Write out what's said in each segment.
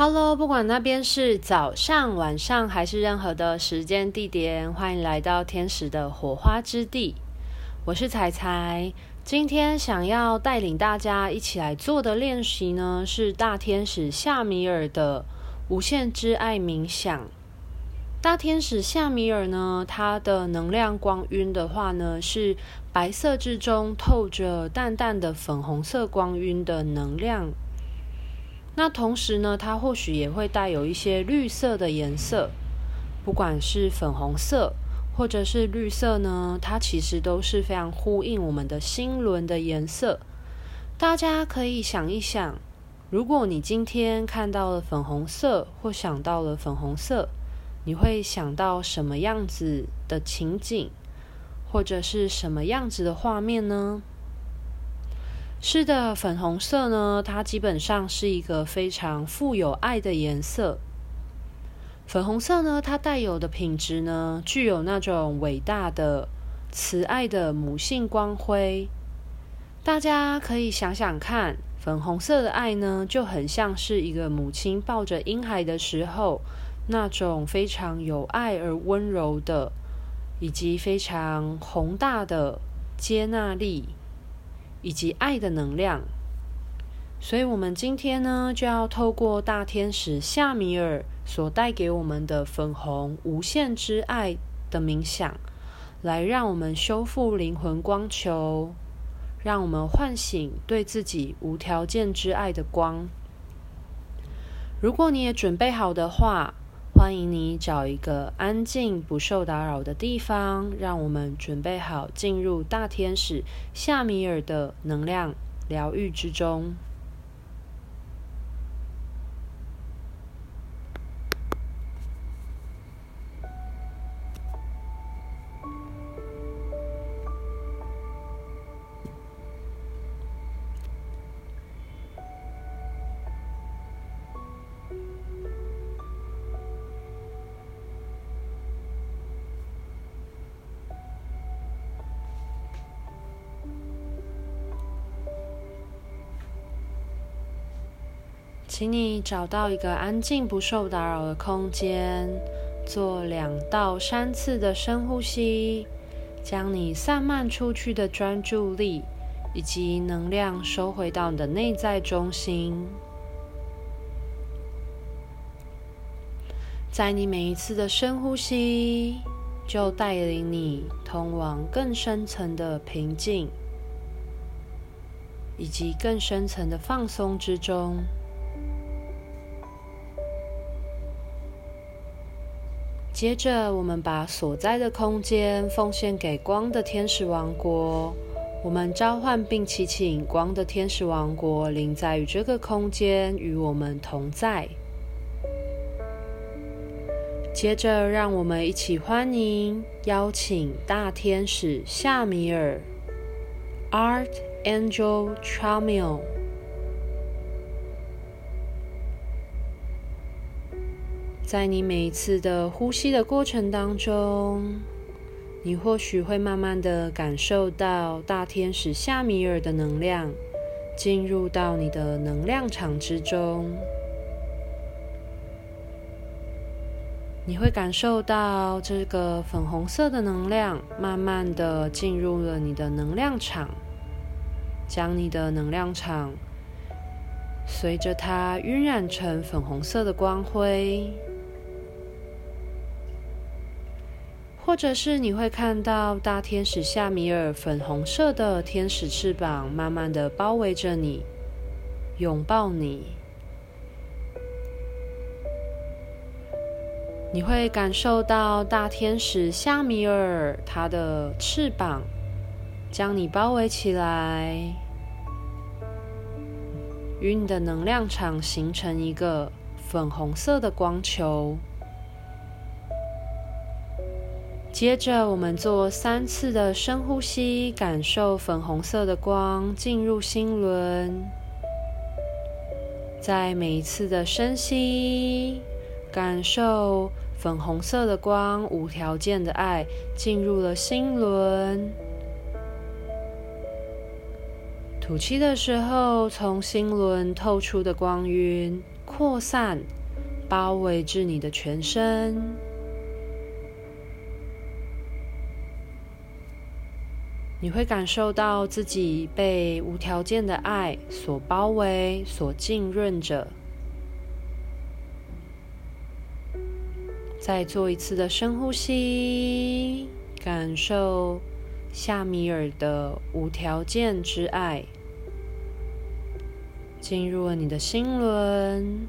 Hello，不管那边是早上、晚上还是任何的时间地点，欢迎来到天使的火花之地。我是彩彩，今天想要带领大家一起来做的练习呢，是大天使夏米尔的无限之爱冥想。大天使夏米尔呢，它的能量光晕的话呢，是白色之中透着淡淡的粉红色光晕的能量。那同时呢，它或许也会带有一些绿色的颜色，不管是粉红色或者是绿色呢，它其实都是非常呼应我们的心轮的颜色。大家可以想一想，如果你今天看到了粉红色，或想到了粉红色，你会想到什么样子的情景，或者是什么样子的画面呢？是的，粉红色呢，它基本上是一个非常富有爱的颜色。粉红色呢，它带有的品质呢，具有那种伟大的、慈爱的母性光辉。大家可以想想看，粉红色的爱呢，就很像是一个母亲抱着婴孩的时候，那种非常有爱而温柔的，以及非常宏大的接纳力。以及爱的能量，所以，我们今天呢，就要透过大天使夏米尔所带给我们的粉红无限之爱的冥想，来让我们修复灵魂光球，让我们唤醒对自己无条件之爱的光。如果你也准备好的话，欢迎你找一个安静、不受打扰的地方，让我们准备好进入大天使夏米尔的能量疗愈之中。请你找到一个安静、不受打扰的空间，做两到三次的深呼吸，将你散漫出去的专注力以及能量收回到你的内在中心。在你每一次的深呼吸，就带领你通往更深层的平静，以及更深层的放松之中。接着，我们把所在的空间奉献给光的天使王国。我们召唤并祈请光的天使王国临在于这个空间，与我们同在。接着，让我们一起欢迎、邀请大天使夏米尔 （Archangel Chamuel）。在你每一次的呼吸的过程当中，你或许会慢慢的感受到大天使夏米尔的能量进入到你的能量场之中。你会感受到这个粉红色的能量慢慢的进入了你的能量场，将你的能量场随着它晕染成粉红色的光辉。或者是你会看到大天使夏米尔粉红色的天使翅膀，慢慢的包围着你，拥抱你。你会感受到大天使夏米尔它的翅膀将你包围起来，与你的能量场形成一个粉红色的光球。接着，我们做三次的深呼吸，感受粉红色的光进入心轮。在每一次的深吸，感受粉红色的光无条件的爱进入了心轮。吐气的时候，从心轮透出的光晕扩散，包围至你的全身。你会感受到自己被无条件的爱所包围、所浸润着。再做一次的深呼吸，感受夏米尔的无条件之爱进入了你的心轮。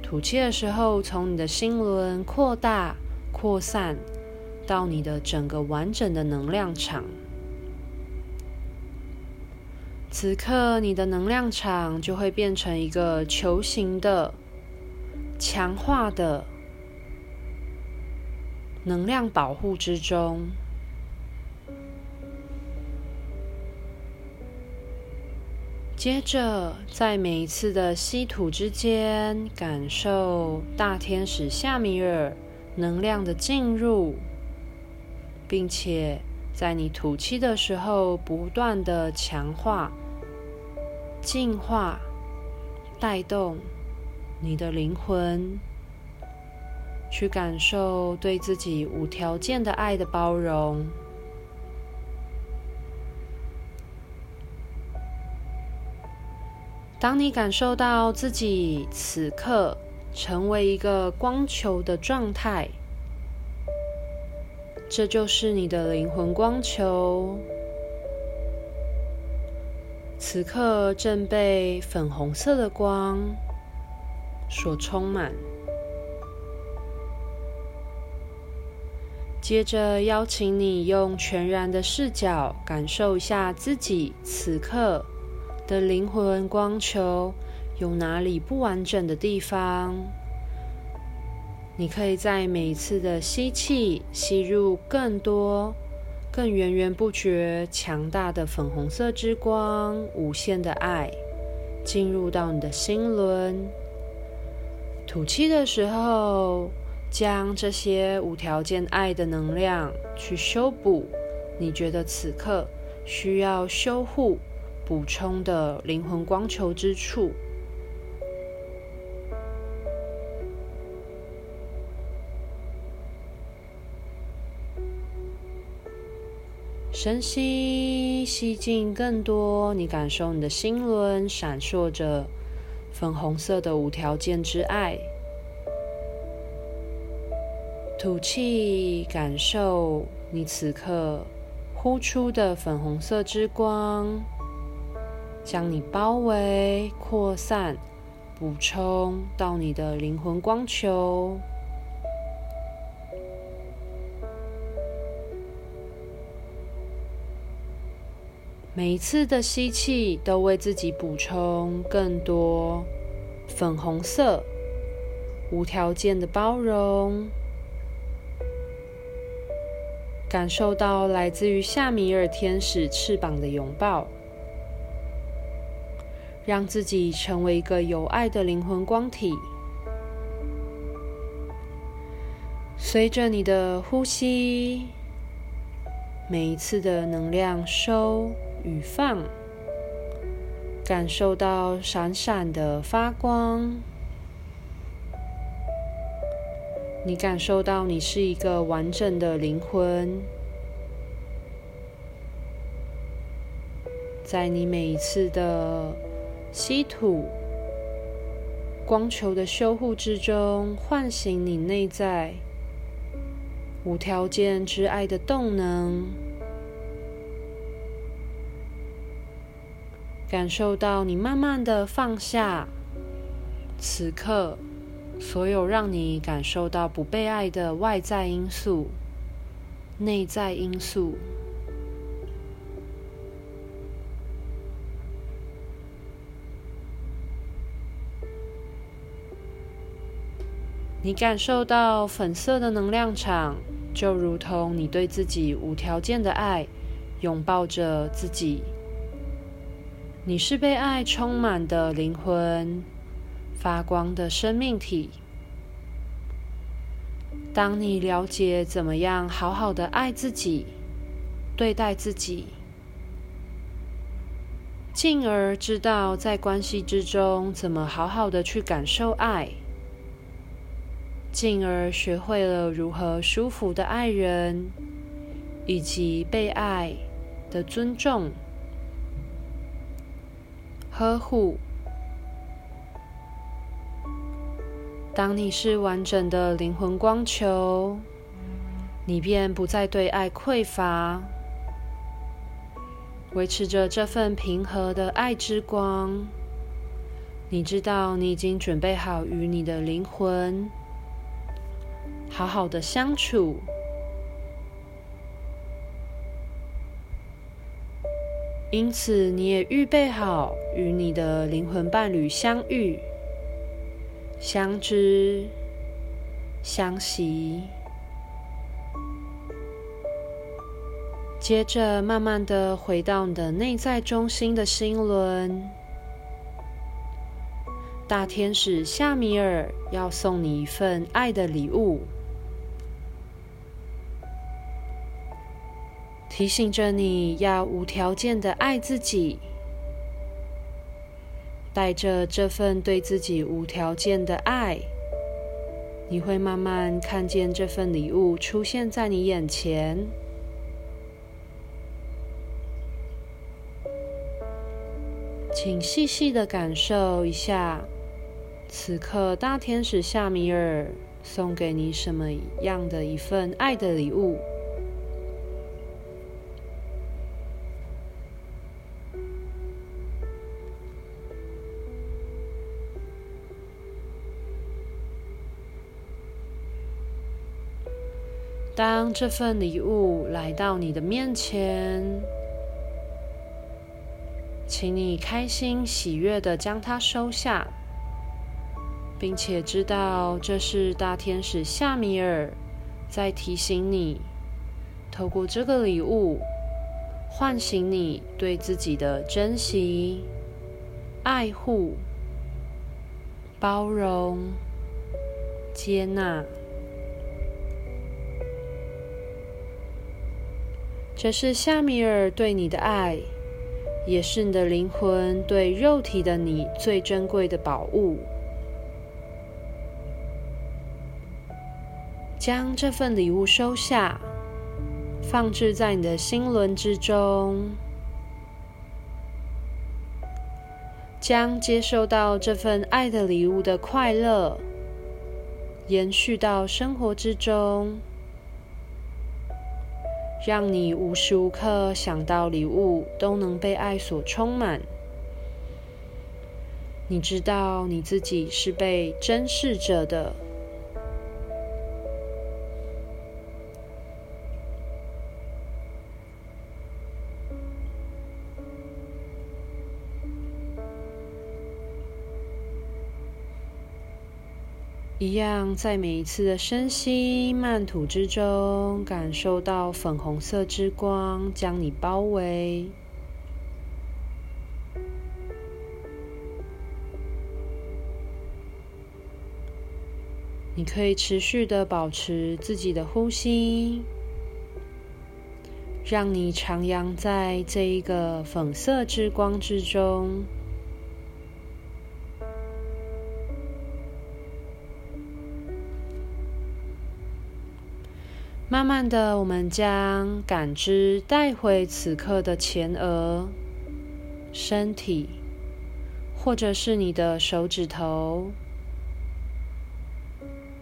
吐气的时候，从你的心轮扩大、扩散。到你的整个完整的能量场，此刻你的能量场就会变成一个球形的、强化的能量保护之中。接着，在每一次的吸吐之间，感受大天使夏米尔能量的进入。并且在你吐气的时候，不断的强化、净化、带动你的灵魂，去感受对自己无条件的爱的包容。当你感受到自己此刻成为一个光球的状态。这就是你的灵魂光球，此刻正被粉红色的光所充满。接着，邀请你用全然的视角感受一下自己此刻的灵魂光球有哪里不完整的地方。你可以在每一次的吸气，吸入更多、更源源不绝、强大的粉红色之光、无限的爱，进入到你的心轮。吐气的时候，将这些无条件爱的能量去修补你觉得此刻需要修护、补充的灵魂光球之处。深吸，吸进更多。你感受你的心轮闪烁着粉红色的无条件之爱。吐气，感受你此刻呼出的粉红色之光，将你包围、扩散、补充到你的灵魂光球。每一次的吸气，都为自己补充更多粉红色、无条件的包容，感受到来自于夏米尔天使翅膀的拥抱，让自己成为一个有爱的灵魂光体。随着你的呼吸，每一次的能量收。与放，感受到闪闪的发光。你感受到你是一个完整的灵魂，在你每一次的吸吐、光球的修护之中，唤醒你内在无条件之爱的动能。感受到你慢慢的放下，此刻所有让你感受到不被爱的外在因素、内在因素。你感受到粉色的能量场，就如同你对自己无条件的爱，拥抱着自己。你是被爱充满的灵魂，发光的生命体。当你了解怎么样好好的爱自己、对待自己，进而知道在关系之中怎么好好的去感受爱，进而学会了如何舒服的爱人，以及被爱的尊重、呵护。当你是完整的灵魂光球，你便不再对爱匮乏，维持着这份平和的爱之光。你知道，你已经准备好与你的灵魂好好的相处，因此你也预备好与你的灵魂伴侣相遇。相知、相惜，接着慢慢的回到你的内在中心的心轮。大天使夏米尔要送你一份爱的礼物，提醒着你要无条件的爱自己。带着这份对自己无条件的爱，你会慢慢看见这份礼物出现在你眼前。请细细的感受一下，此刻大天使夏米尔送给你什么样的一份爱的礼物。当这份礼物来到你的面前，请你开心喜悦地将它收下，并且知道这是大天使夏米尔在提醒你，透过这个礼物唤醒你对自己的珍惜、爱护、包容、接纳。这是夏米尔对你的爱，也是你的灵魂对肉体的你最珍贵的宝物。将这份礼物收下，放置在你的心轮之中，将接受到这份爱的礼物的快乐，延续到生活之中。让你无时无刻想到礼物都能被爱所充满。你知道你自己是被珍视着的。一样，在每一次的深吸慢吐之中，感受到粉红色之光将你包围。你可以持续的保持自己的呼吸，让你徜徉在这一个粉色之光之中。慢慢的，我们将感知带回此刻的前额、身体，或者是你的手指头。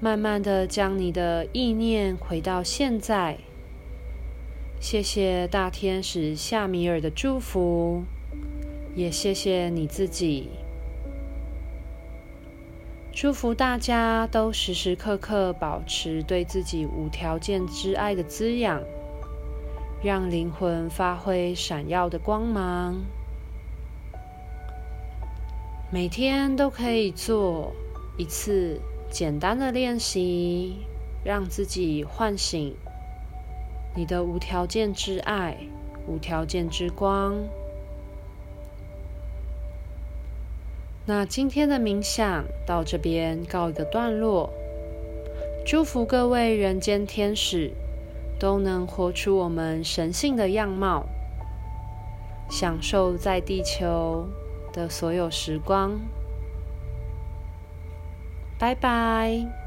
慢慢的将你的意念回到现在。谢谢大天使夏米尔的祝福，也谢谢你自己。祝福大家都时时刻刻保持对自己无条件之爱的滋养，让灵魂发挥闪耀的光芒。每天都可以做一次简单的练习，让自己唤醒你的无条件之爱、无条件之光。那今天的冥想到这边告一个段落，祝福各位人间天使都能活出我们神性的样貌。享受在地球的所有时光。拜拜。